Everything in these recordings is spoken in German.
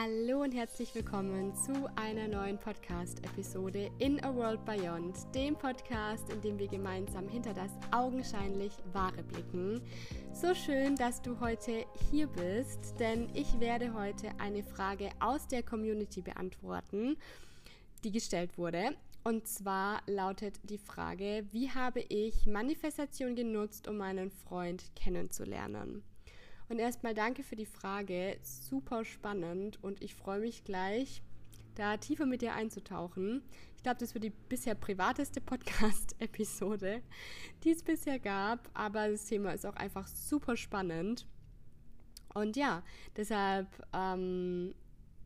Hallo und herzlich willkommen zu einer neuen Podcast-Episode in A World Beyond, dem Podcast, in dem wir gemeinsam hinter das augenscheinlich Wahre blicken. So schön, dass du heute hier bist, denn ich werde heute eine Frage aus der Community beantworten, die gestellt wurde. Und zwar lautet die Frage, wie habe ich Manifestation genutzt, um meinen Freund kennenzulernen? Und erstmal danke für die Frage. Super spannend und ich freue mich gleich, da tiefer mit dir einzutauchen. Ich glaube, das wird die bisher privateste Podcast-Episode, die es bisher gab. Aber das Thema ist auch einfach super spannend. Und ja, deshalb ähm,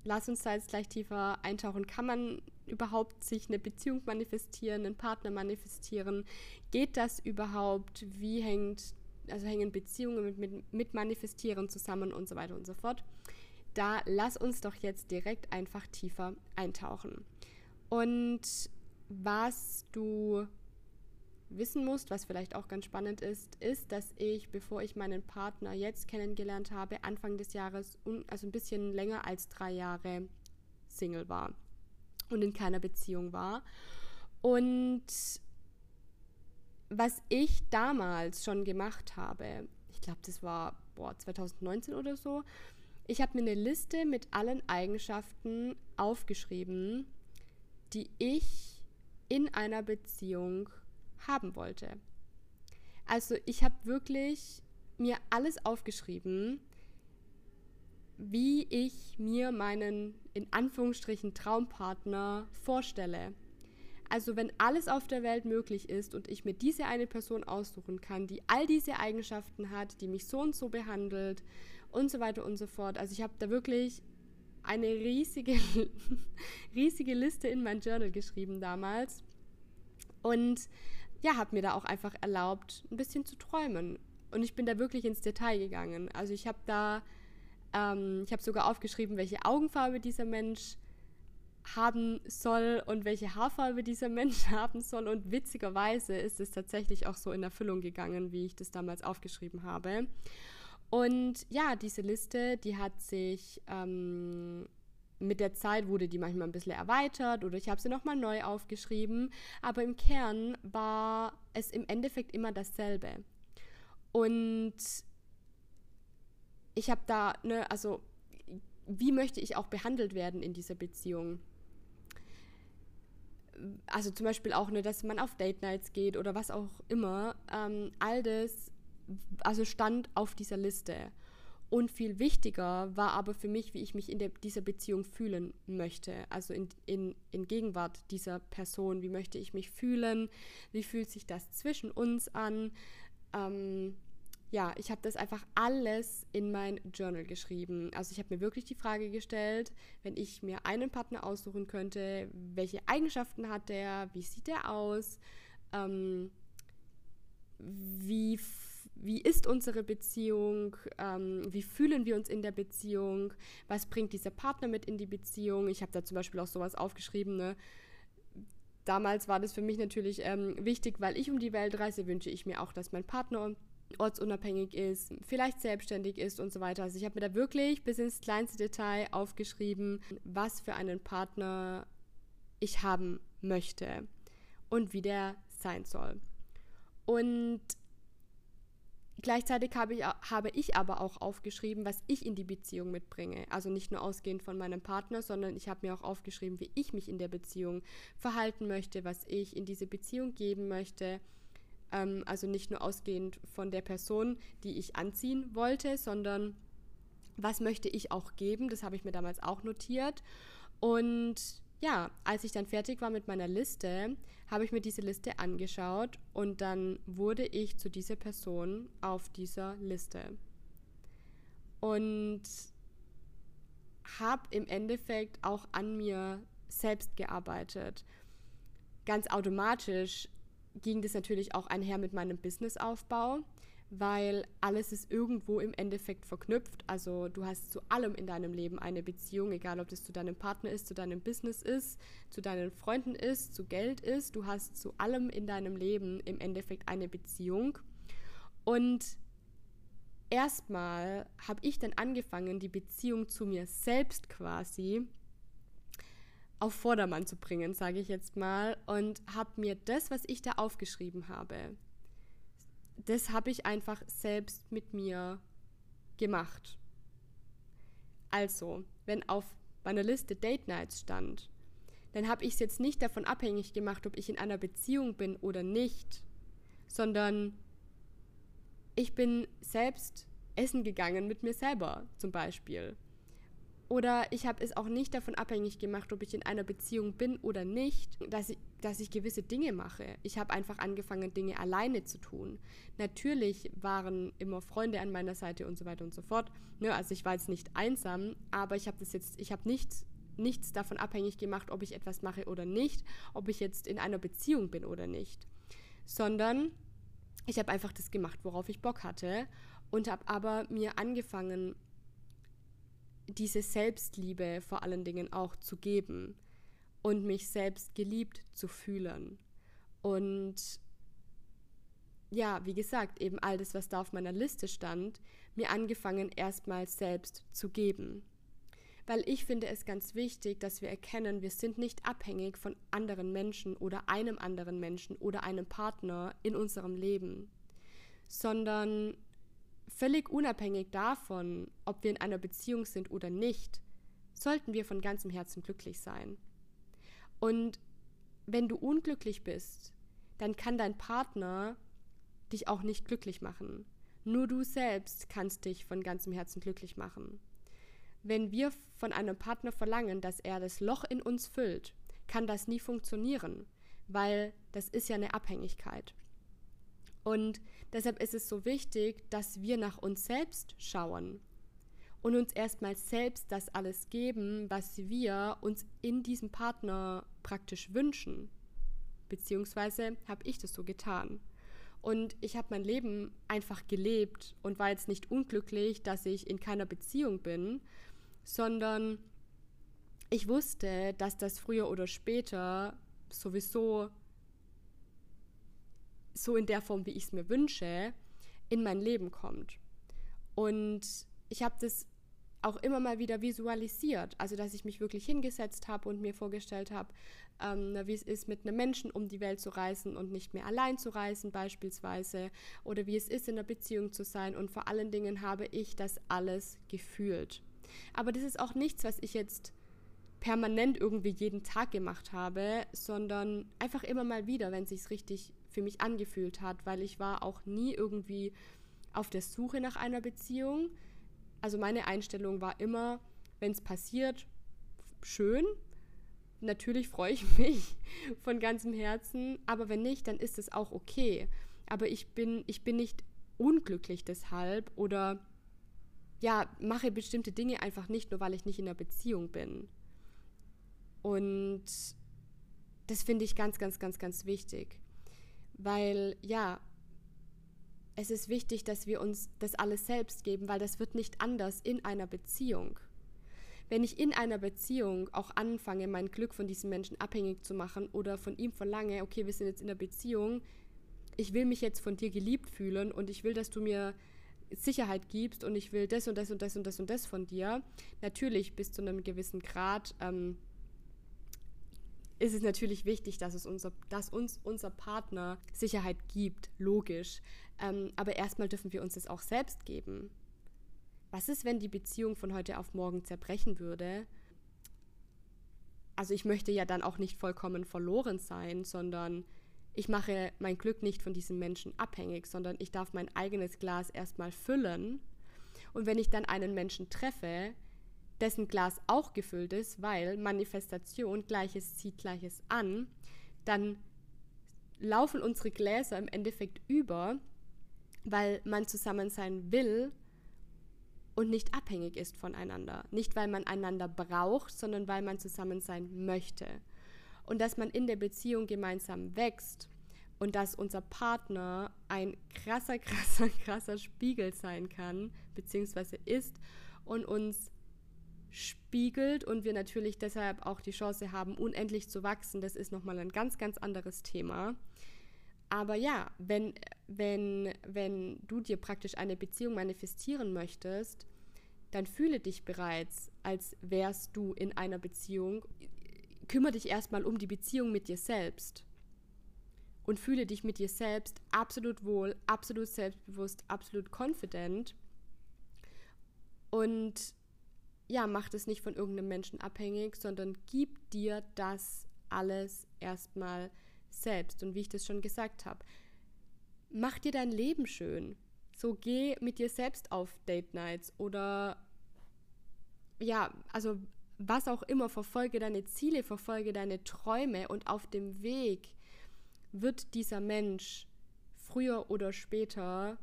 lass uns da jetzt gleich tiefer eintauchen. Kann man überhaupt sich eine Beziehung manifestieren, einen Partner manifestieren? Geht das überhaupt? Wie hängt also hängen Beziehungen mit, mit, mit Manifestieren zusammen und so weiter und so fort. Da lass uns doch jetzt direkt einfach tiefer eintauchen. Und was du wissen musst, was vielleicht auch ganz spannend ist, ist, dass ich, bevor ich meinen Partner jetzt kennengelernt habe, Anfang des Jahres, also ein bisschen länger als drei Jahre Single war und in keiner Beziehung war. Und was ich damals schon gemacht habe, ich glaube, das war boah, 2019 oder so, ich habe mir eine Liste mit allen Eigenschaften aufgeschrieben, die ich in einer Beziehung haben wollte. Also ich habe wirklich mir alles aufgeschrieben, wie ich mir meinen in Anführungsstrichen Traumpartner vorstelle. Also wenn alles auf der Welt möglich ist und ich mir diese eine Person aussuchen kann, die all diese Eigenschaften hat, die mich so und so behandelt und so weiter und so fort. Also ich habe da wirklich eine riesige, riesige Liste in mein Journal geschrieben damals. Und ja, habe mir da auch einfach erlaubt, ein bisschen zu träumen. Und ich bin da wirklich ins Detail gegangen. Also ich habe da, ähm, ich habe sogar aufgeschrieben, welche Augenfarbe dieser Mensch haben soll und welche Haarfarbe dieser Mensch haben soll. Und witzigerweise ist es tatsächlich auch so in Erfüllung gegangen, wie ich das damals aufgeschrieben habe. Und ja, diese Liste, die hat sich ähm, mit der Zeit wurde die manchmal ein bisschen erweitert oder ich habe sie nochmal neu aufgeschrieben. Aber im Kern war es im Endeffekt immer dasselbe. Und ich habe da, ne, also wie möchte ich auch behandelt werden in dieser Beziehung? Also zum Beispiel auch, ne, dass man auf Date Nights geht oder was auch immer, ähm, all das, also stand auf dieser Liste. Und viel wichtiger war aber für mich, wie ich mich in der, dieser Beziehung fühlen möchte. Also in, in, in Gegenwart dieser Person. Wie möchte ich mich fühlen? Wie fühlt sich das zwischen uns an? Ähm, ja, ich habe das einfach alles in mein Journal geschrieben. Also ich habe mir wirklich die Frage gestellt, wenn ich mir einen Partner aussuchen könnte, welche Eigenschaften hat der, wie sieht der aus, ähm, wie, wie ist unsere Beziehung, ähm, wie fühlen wir uns in der Beziehung, was bringt dieser Partner mit in die Beziehung. Ich habe da zum Beispiel auch sowas aufgeschrieben, ne? Damals war das für mich natürlich ähm, wichtig, weil ich um die Welt reise, wünsche ich mir auch, dass mein Partner ortsunabhängig ist, vielleicht selbstständig ist und so weiter. Also ich habe mir da wirklich bis ins kleinste Detail aufgeschrieben, was für einen Partner ich haben möchte und wie der sein soll. Und gleichzeitig habe ich, habe ich aber auch aufgeschrieben, was ich in die Beziehung mitbringe. Also nicht nur ausgehend von meinem Partner, sondern ich habe mir auch aufgeschrieben, wie ich mich in der Beziehung verhalten möchte, was ich in diese Beziehung geben möchte ähm, also nicht nur ausgehend von der Person, die ich anziehen wollte, sondern was möchte ich auch geben. Das habe ich mir damals auch notiert. Und ja, als ich dann fertig war mit meiner Liste, habe ich mir diese Liste angeschaut und dann wurde ich zu dieser Person auf dieser Liste. Und habe im Endeffekt auch an mir selbst gearbeitet. Ganz automatisch ging das natürlich auch einher mit meinem Businessaufbau, weil alles ist irgendwo im Endeffekt verknüpft. Also du hast zu allem in deinem Leben eine Beziehung, egal ob das zu deinem Partner ist, zu deinem Business ist, zu deinen Freunden ist, zu Geld ist. Du hast zu allem in deinem Leben im Endeffekt eine Beziehung. Und erstmal habe ich dann angefangen, die Beziehung zu mir selbst quasi auf Vordermann zu bringen, sage ich jetzt mal, und habe mir das, was ich da aufgeschrieben habe, das habe ich einfach selbst mit mir gemacht. Also, wenn auf meiner Liste Date Nights stand, dann habe ich es jetzt nicht davon abhängig gemacht, ob ich in einer Beziehung bin oder nicht, sondern ich bin selbst essen gegangen mit mir selber zum Beispiel. Oder ich habe es auch nicht davon abhängig gemacht, ob ich in einer Beziehung bin oder nicht, dass ich, dass ich gewisse Dinge mache. Ich habe einfach angefangen, Dinge alleine zu tun. Natürlich waren immer Freunde an meiner Seite und so weiter und so fort. Ne, also ich war jetzt nicht einsam, aber ich habe das jetzt, ich habe nichts, nichts davon abhängig gemacht, ob ich etwas mache oder nicht, ob ich jetzt in einer Beziehung bin oder nicht. Sondern ich habe einfach das gemacht, worauf ich Bock hatte und habe aber mir angefangen, diese Selbstliebe vor allen Dingen auch zu geben und mich selbst geliebt zu fühlen. Und ja, wie gesagt, eben all das, was da auf meiner Liste stand, mir angefangen erstmal selbst zu geben. Weil ich finde es ganz wichtig, dass wir erkennen, wir sind nicht abhängig von anderen Menschen oder einem anderen Menschen oder einem Partner in unserem Leben, sondern Völlig unabhängig davon, ob wir in einer Beziehung sind oder nicht, sollten wir von ganzem Herzen glücklich sein. Und wenn du unglücklich bist, dann kann dein Partner dich auch nicht glücklich machen. Nur du selbst kannst dich von ganzem Herzen glücklich machen. Wenn wir von einem Partner verlangen, dass er das Loch in uns füllt, kann das nie funktionieren, weil das ist ja eine Abhängigkeit. Und deshalb ist es so wichtig, dass wir nach uns selbst schauen und uns erstmal selbst das alles geben, was wir uns in diesem Partner praktisch wünschen. Beziehungsweise habe ich das so getan. Und ich habe mein Leben einfach gelebt und war jetzt nicht unglücklich, dass ich in keiner Beziehung bin, sondern ich wusste, dass das früher oder später sowieso so in der Form, wie ich es mir wünsche, in mein Leben kommt. Und ich habe das auch immer mal wieder visualisiert. Also, dass ich mich wirklich hingesetzt habe und mir vorgestellt habe, ähm, wie es ist, mit einem Menschen um die Welt zu reisen und nicht mehr allein zu reisen, beispielsweise. Oder wie es ist, in einer Beziehung zu sein. Und vor allen Dingen habe ich das alles gefühlt. Aber das ist auch nichts, was ich jetzt permanent irgendwie jeden Tag gemacht habe, sondern einfach immer mal wieder, wenn es sich richtig für mich angefühlt hat, weil ich war auch nie irgendwie auf der Suche nach einer Beziehung. Also meine Einstellung war immer, wenn es passiert, schön. Natürlich freue ich mich von ganzem Herzen, aber wenn nicht, dann ist es auch okay. Aber ich bin, ich bin nicht unglücklich deshalb oder ja, mache bestimmte Dinge einfach nicht, nur weil ich nicht in einer Beziehung bin. Und das finde ich ganz, ganz, ganz, ganz wichtig weil ja, es ist wichtig, dass wir uns das alles selbst geben, weil das wird nicht anders in einer Beziehung. Wenn ich in einer Beziehung auch anfange, mein Glück von diesem Menschen abhängig zu machen oder von ihm verlange, okay, wir sind jetzt in einer Beziehung, ich will mich jetzt von dir geliebt fühlen und ich will, dass du mir Sicherheit gibst und ich will das und das und das und das und das von dir. Natürlich bis zu einem gewissen Grad ähm, ist es natürlich wichtig, dass, es unser, dass uns unser Partner Sicherheit gibt, logisch. Ähm, aber erstmal dürfen wir uns das auch selbst geben. Was ist, wenn die Beziehung von heute auf morgen zerbrechen würde? Also ich möchte ja dann auch nicht vollkommen verloren sein, sondern ich mache mein Glück nicht von diesem Menschen abhängig, sondern ich darf mein eigenes Glas erstmal füllen. Und wenn ich dann einen Menschen treffe, dessen Glas auch gefüllt ist, weil Manifestation Gleiches zieht Gleiches an, dann laufen unsere Gläser im Endeffekt über, weil man zusammen sein will und nicht abhängig ist voneinander. Nicht, weil man einander braucht, sondern weil man zusammen sein möchte. Und dass man in der Beziehung gemeinsam wächst und dass unser Partner ein krasser, krasser, krasser Spiegel sein kann, beziehungsweise ist und uns spiegelt und wir natürlich deshalb auch die Chance haben, unendlich zu wachsen. Das ist nochmal ein ganz, ganz anderes Thema. aber ja, wenn, wenn, wenn du dir praktisch eine Beziehung manifestieren möchtest, dann fühle dich bereits, als wärst du in einer Beziehung. Kümmere dich erstmal um die Beziehung mit dir selbst und fühle dich mit dir selbst absolut wohl, absolut selbstbewusst, absolut confident. Und ja, mach das nicht von irgendeinem Menschen abhängig, sondern gib dir das alles erstmal selbst. Und wie ich das schon gesagt habe, mach dir dein Leben schön. So geh mit dir selbst auf Date Nights oder ja, also was auch immer, verfolge deine Ziele, verfolge deine Träume und auf dem Weg wird dieser Mensch früher oder später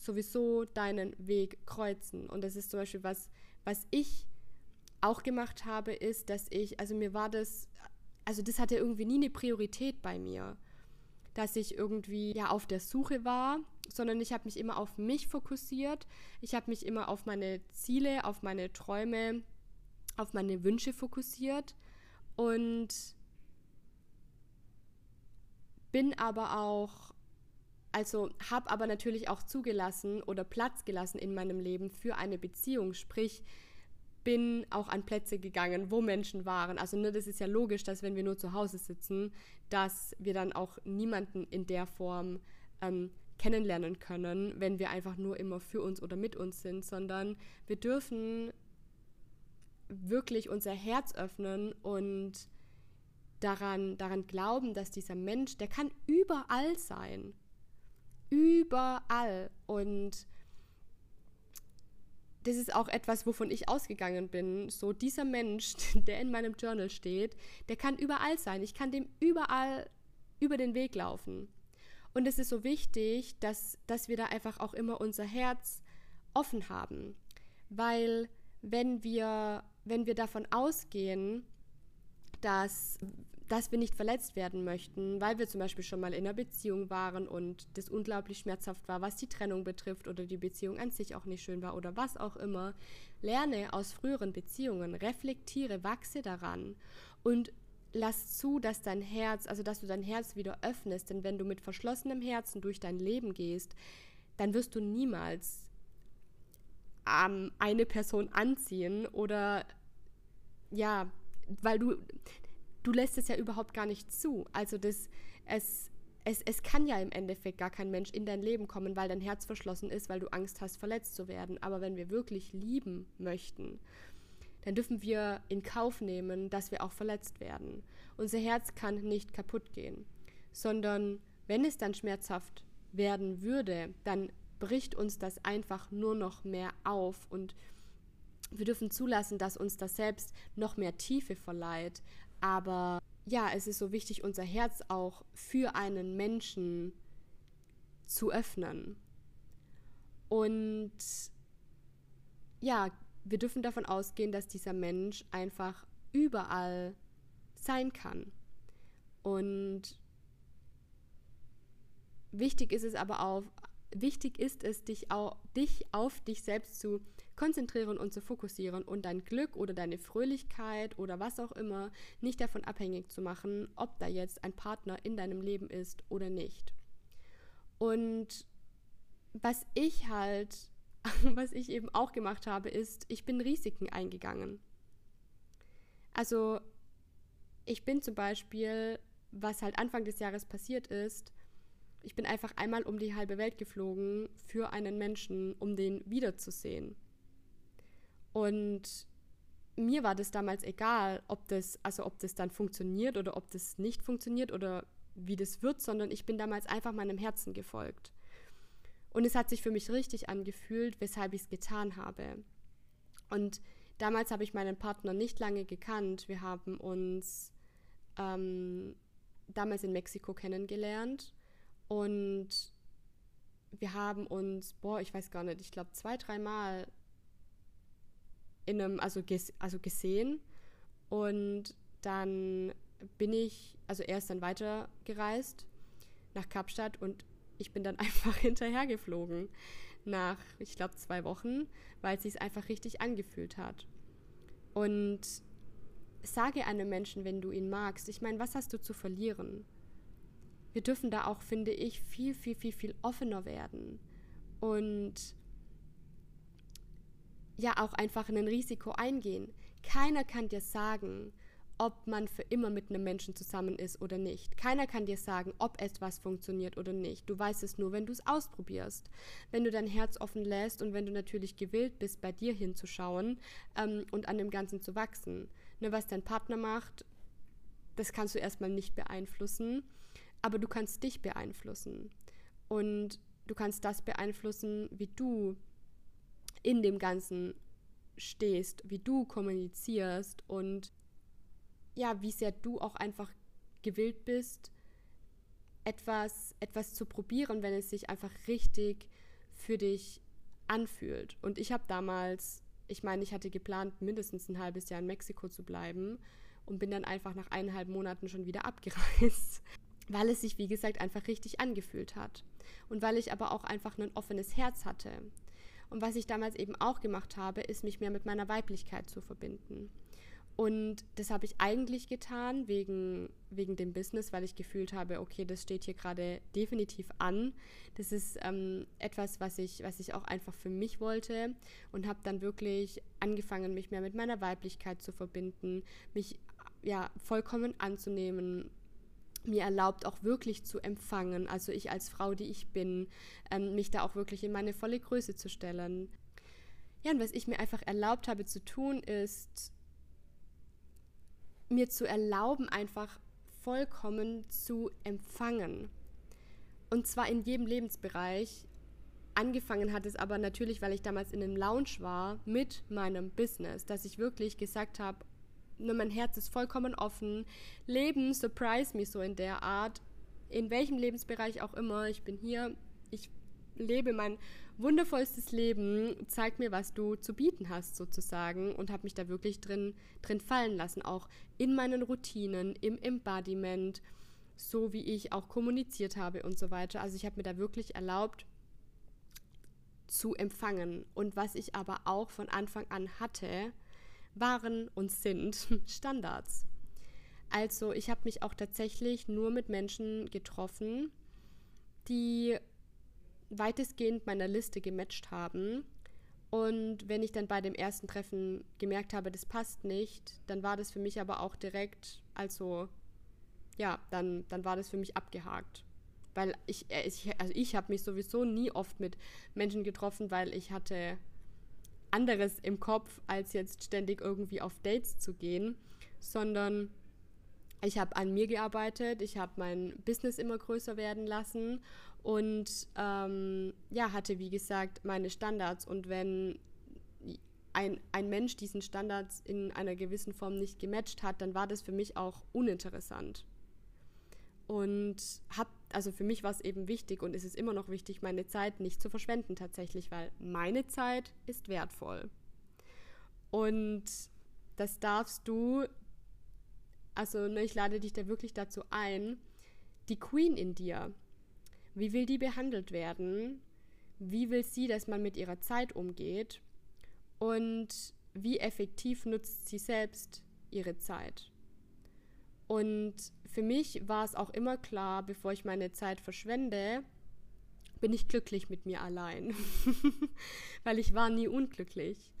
sowieso deinen Weg kreuzen. Und das ist zum Beispiel was, was ich auch gemacht habe, ist, dass ich, also mir war das, also das hatte irgendwie nie eine Priorität bei mir, dass ich irgendwie ja auf der Suche war, sondern ich habe mich immer auf mich fokussiert. Ich habe mich immer auf meine Ziele, auf meine Träume, auf meine Wünsche fokussiert und bin aber auch, also habe aber natürlich auch zugelassen oder Platz gelassen in meinem Leben für eine Beziehung, sprich bin auch an Plätze gegangen, wo Menschen waren. Also ne, das ist ja logisch, dass wenn wir nur zu Hause sitzen, dass wir dann auch niemanden in der Form ähm, kennenlernen können, wenn wir einfach nur immer für uns oder mit uns sind, sondern wir dürfen wirklich unser Herz öffnen und daran, daran glauben, dass dieser Mensch, der kann überall sein. Überall. Und das ist auch etwas, wovon ich ausgegangen bin. So dieser Mensch, der in meinem Journal steht, der kann überall sein. Ich kann dem überall über den Weg laufen. Und es ist so wichtig, dass, dass wir da einfach auch immer unser Herz offen haben. Weil wenn wir, wenn wir davon ausgehen, dass, dass wir nicht verletzt werden möchten, weil wir zum Beispiel schon mal in einer Beziehung waren und das unglaublich schmerzhaft war, was die Trennung betrifft oder die Beziehung an sich auch nicht schön war oder was auch immer, lerne aus früheren Beziehungen, reflektiere, wachse daran und lass zu, dass dein Herz, also dass du dein Herz wieder öffnest, denn wenn du mit verschlossenem Herzen durch dein Leben gehst, dann wirst du niemals ähm, eine Person anziehen oder ja, weil du du lässt es ja überhaupt gar nicht zu. Also das es es, es kann ja im Endeffekt gar kein Mensch in dein Leben kommen, weil dein Herz verschlossen ist, weil du Angst hast, verletzt zu werden. Aber wenn wir wirklich lieben möchten dann dürfen wir in Kauf nehmen, dass wir auch verletzt werden. Unser Herz kann nicht kaputt gehen, sondern wenn es dann schmerzhaft werden würde, dann bricht uns das einfach nur noch mehr auf und wir dürfen zulassen, dass uns das selbst noch mehr Tiefe verleiht. Aber ja, es ist so wichtig, unser Herz auch für einen Menschen zu öffnen. Und ja, wir dürfen davon ausgehen, dass dieser Mensch einfach überall sein kann. Und wichtig ist es aber auch, wichtig ist es, dich, auch, dich auf dich selbst zu konzentrieren und zu fokussieren und dein Glück oder deine Fröhlichkeit oder was auch immer nicht davon abhängig zu machen, ob da jetzt ein Partner in deinem Leben ist oder nicht. Und was ich halt was ich eben auch gemacht habe, ist, ich bin Risiken eingegangen. Also ich bin zum Beispiel, was halt Anfang des Jahres passiert ist, ich bin einfach einmal um die halbe Welt geflogen für einen Menschen, um den wiederzusehen. Und mir war das damals egal, ob das, also ob das dann funktioniert oder ob das nicht funktioniert oder wie das wird, sondern ich bin damals einfach meinem Herzen gefolgt. Und es hat sich für mich richtig angefühlt, weshalb ich es getan habe. Und damals habe ich meinen Partner nicht lange gekannt. Wir haben uns ähm, damals in Mexiko kennengelernt und wir haben uns, boah, ich weiß gar nicht, ich glaube zwei, dreimal in einem, also, ges also gesehen und dann bin ich, also er ist dann weitergereist nach Kapstadt und ich bin dann einfach hinterhergeflogen nach, ich glaube, zwei Wochen, weil es sich einfach richtig angefühlt hat. Und sage einem Menschen, wenn du ihn magst, ich meine, was hast du zu verlieren? wir dürfen da auch, finde ich, viel, viel, viel, viel offener werden und ja auch einfach ein Risiko eingehen. Keiner kann dir sagen, ob man für immer mit einem Menschen zusammen ist oder nicht. Keiner kann dir sagen, ob etwas funktioniert oder nicht. Du weißt es nur, wenn du es ausprobierst. Wenn du dein Herz offen lässt und wenn du natürlich gewillt bist, bei dir hinzuschauen ähm, und an dem Ganzen zu wachsen. Ne, was dein Partner macht, das kannst du erstmal nicht beeinflussen, aber du kannst dich beeinflussen. Und du kannst das beeinflussen, wie du in dem Ganzen stehst, wie du kommunizierst und ja, wie sehr du auch einfach gewillt bist, etwas, etwas zu probieren, wenn es sich einfach richtig für dich anfühlt. Und ich habe damals, ich meine, ich hatte geplant, mindestens ein halbes Jahr in Mexiko zu bleiben und bin dann einfach nach eineinhalb Monaten schon wieder abgereist, weil es sich, wie gesagt, einfach richtig angefühlt hat. Und weil ich aber auch einfach ein offenes Herz hatte. Und was ich damals eben auch gemacht habe, ist, mich mehr mit meiner Weiblichkeit zu verbinden. Und das habe ich eigentlich getan wegen, wegen dem Business, weil ich gefühlt habe, okay, das steht hier gerade definitiv an. Das ist ähm, etwas, was ich, was ich auch einfach für mich wollte und habe dann wirklich angefangen, mich mehr mit meiner Weiblichkeit zu verbinden, mich ja vollkommen anzunehmen, mir erlaubt, auch wirklich zu empfangen, also ich als Frau, die ich bin, ähm, mich da auch wirklich in meine volle Größe zu stellen. Ja, und was ich mir einfach erlaubt habe zu tun, ist mir zu erlauben, einfach vollkommen zu empfangen. Und zwar in jedem Lebensbereich. Angefangen hat es aber natürlich, weil ich damals in einem Lounge war mit meinem Business, dass ich wirklich gesagt habe, nur mein Herz ist vollkommen offen. Leben surprise me so in der Art. In welchem Lebensbereich auch immer. Ich bin hier. Ich lebe mein wundervollstes Leben, zeig mir, was du zu bieten hast sozusagen und habe mich da wirklich drin, drin fallen lassen, auch in meinen Routinen, im Embodiment, so wie ich auch kommuniziert habe und so weiter. Also ich habe mir da wirklich erlaubt zu empfangen. Und was ich aber auch von Anfang an hatte, waren und sind Standards. Also ich habe mich auch tatsächlich nur mit Menschen getroffen, die weitestgehend meiner Liste gematcht haben. Und wenn ich dann bei dem ersten Treffen gemerkt habe, das passt nicht, dann war das für mich aber auch direkt, also ja, dann, dann war das für mich abgehakt. Weil ich, äh, ich also ich habe mich sowieso nie oft mit Menschen getroffen, weil ich hatte anderes im Kopf, als jetzt ständig irgendwie auf Dates zu gehen, sondern ich habe an mir gearbeitet, ich habe mein Business immer größer werden lassen und ähm, ja, hatte wie gesagt meine Standards und wenn ein, ein Mensch diesen Standards in einer gewissen Form nicht gematcht hat, dann war das für mich auch uninteressant. Und hab, also für mich war es eben wichtig und ist es immer noch wichtig, meine Zeit nicht zu verschwenden tatsächlich, weil meine Zeit ist wertvoll. Und das darfst du, also ne, ich lade dich da wirklich dazu ein, die Queen in dir, wie will die behandelt werden? Wie will sie, dass man mit ihrer Zeit umgeht? Und wie effektiv nutzt sie selbst ihre Zeit? Und für mich war es auch immer klar, bevor ich meine Zeit verschwende, bin ich glücklich mit mir allein. Weil ich war nie unglücklich.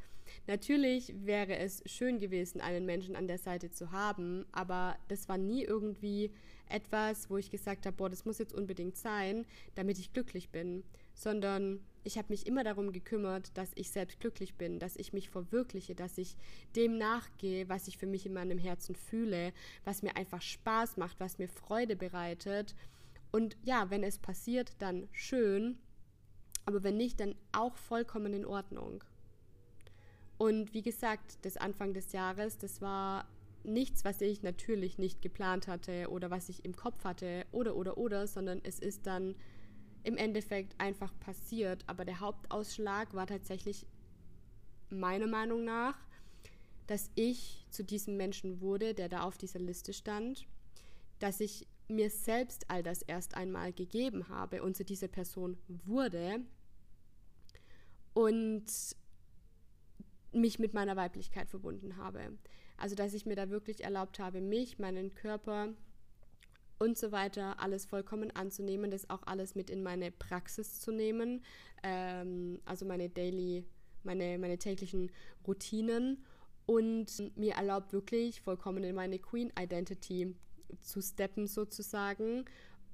Natürlich wäre es schön gewesen, einen Menschen an der Seite zu haben, aber das war nie irgendwie etwas, wo ich gesagt habe, boah, das muss jetzt unbedingt sein, damit ich glücklich bin, sondern ich habe mich immer darum gekümmert, dass ich selbst glücklich bin, dass ich mich verwirkliche, dass ich dem nachgehe, was ich für mich in meinem Herzen fühle, was mir einfach Spaß macht, was mir Freude bereitet. Und ja, wenn es passiert, dann schön, aber wenn nicht, dann auch vollkommen in Ordnung. Und wie gesagt, das Anfang des Jahres, das war nichts, was ich natürlich nicht geplant hatte oder was ich im Kopf hatte oder oder oder, sondern es ist dann im Endeffekt einfach passiert. Aber der Hauptausschlag war tatsächlich meiner Meinung nach, dass ich zu diesem Menschen wurde, der da auf dieser Liste stand, dass ich mir selbst all das erst einmal gegeben habe und zu dieser Person wurde und mich mit meiner Weiblichkeit verbunden habe. Also dass ich mir da wirklich erlaubt habe, mich, meinen Körper und so weiter, alles vollkommen anzunehmen, das auch alles mit in meine Praxis zu nehmen, ähm, also meine daily, meine, meine täglichen Routinen und mir erlaubt wirklich vollkommen in meine Queen Identity zu steppen sozusagen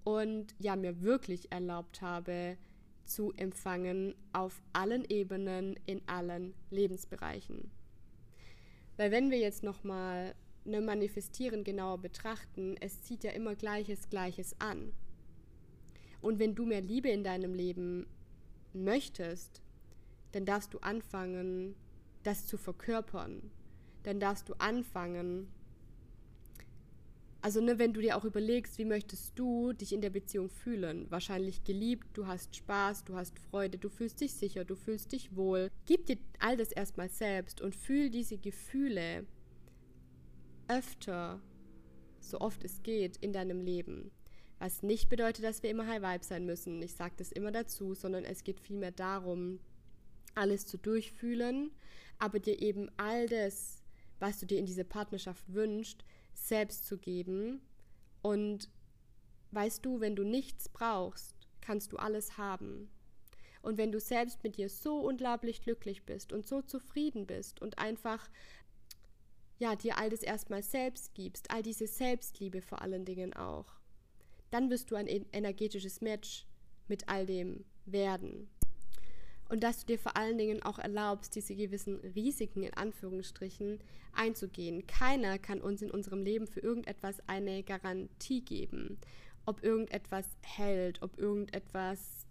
und ja, mir wirklich erlaubt habe zu empfangen auf allen Ebenen, in allen Lebensbereichen. Weil wenn wir jetzt nochmal ne, Manifestieren genauer betrachten, es zieht ja immer Gleiches Gleiches an. Und wenn du mehr Liebe in deinem Leben möchtest, dann darfst du anfangen, das zu verkörpern. Dann darfst du anfangen, also ne, wenn du dir auch überlegst, wie möchtest du dich in der Beziehung fühlen? Wahrscheinlich geliebt, du hast Spaß, du hast Freude, du fühlst dich sicher, du fühlst dich wohl. Gib dir all das erstmal selbst und fühl diese Gefühle öfter, so oft es geht, in deinem Leben. Was nicht bedeutet, dass wir immer High Vibe sein müssen. Ich sage das immer dazu, sondern es geht vielmehr darum, alles zu durchfühlen, aber dir eben all das, was du dir in diese Partnerschaft wünschst, selbst zu geben. Und weißt du, wenn du nichts brauchst, kannst du alles haben. Und wenn du selbst mit dir so unglaublich glücklich bist und so zufrieden bist und einfach ja, dir all das erstmal selbst gibst, all diese Selbstliebe vor allen Dingen auch, dann wirst du ein energetisches Match mit all dem werden. Und dass du dir vor allen Dingen auch erlaubst, diese gewissen Risiken in Anführungsstrichen einzugehen. Keiner kann uns in unserem Leben für irgendetwas eine Garantie geben. Ob irgendetwas hält, ob irgendetwas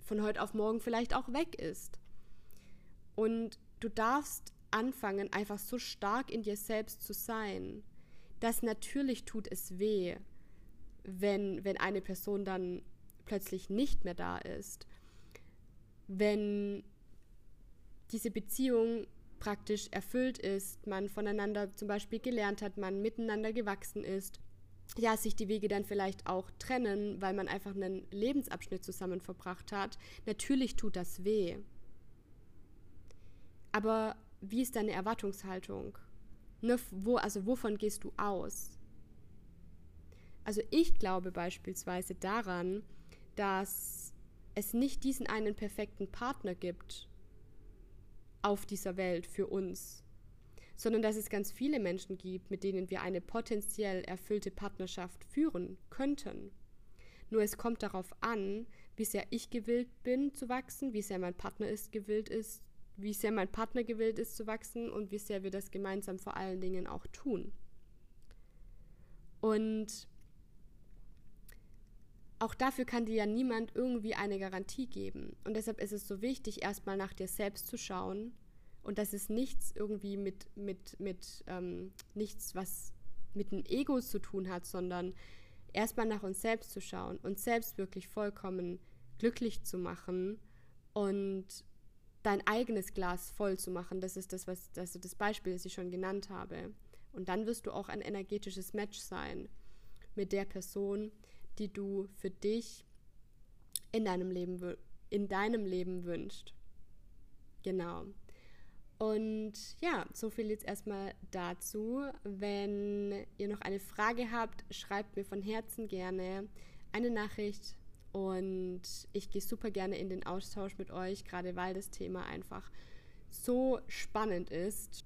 von heute auf morgen vielleicht auch weg ist. Und du darfst anfangen, einfach so stark in dir selbst zu sein, dass natürlich tut es weh, wenn, wenn eine Person dann plötzlich nicht mehr da ist. Wenn diese Beziehung praktisch erfüllt ist, man voneinander zum Beispiel gelernt hat, man miteinander gewachsen ist, ja, sich die Wege dann vielleicht auch trennen, weil man einfach einen Lebensabschnitt zusammen verbracht hat. Natürlich tut das weh. Aber wie ist deine Erwartungshaltung? Ne, wo, also wovon gehst du aus? Also ich glaube beispielsweise daran, dass es nicht diesen einen perfekten Partner gibt auf dieser Welt für uns, sondern dass es ganz viele Menschen gibt, mit denen wir eine potenziell erfüllte Partnerschaft führen könnten. Nur es kommt darauf an, wie sehr ich gewillt bin zu wachsen, wie sehr mein Partner ist gewillt ist wie sehr mein Partner gewillt ist zu wachsen und wie sehr wir das gemeinsam vor allen Dingen auch tun. Und auch dafür kann dir ja niemand irgendwie eine Garantie geben. Und deshalb ist es so wichtig, erstmal nach dir selbst zu schauen. Und das ist nichts irgendwie mit, mit, mit ähm, nichts, was mit dem Ego zu tun hat, sondern erstmal nach uns selbst zu schauen, uns selbst wirklich vollkommen glücklich zu machen und dein eigenes Glas voll zu machen. Das ist das, was, also das Beispiel, das ich schon genannt habe. Und dann wirst du auch ein energetisches Match sein mit der Person, die du für dich in deinem Leben, in deinem Leben wünscht. Genau. Und ja, so viel jetzt erstmal dazu. Wenn ihr noch eine Frage habt, schreibt mir von Herzen gerne eine Nachricht und ich gehe super gerne in den Austausch mit euch, gerade weil das Thema einfach so spannend ist.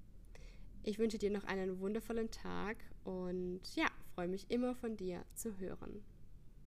Ich wünsche dir noch einen wundervollen Tag und ja, freue mich immer von dir zu hören.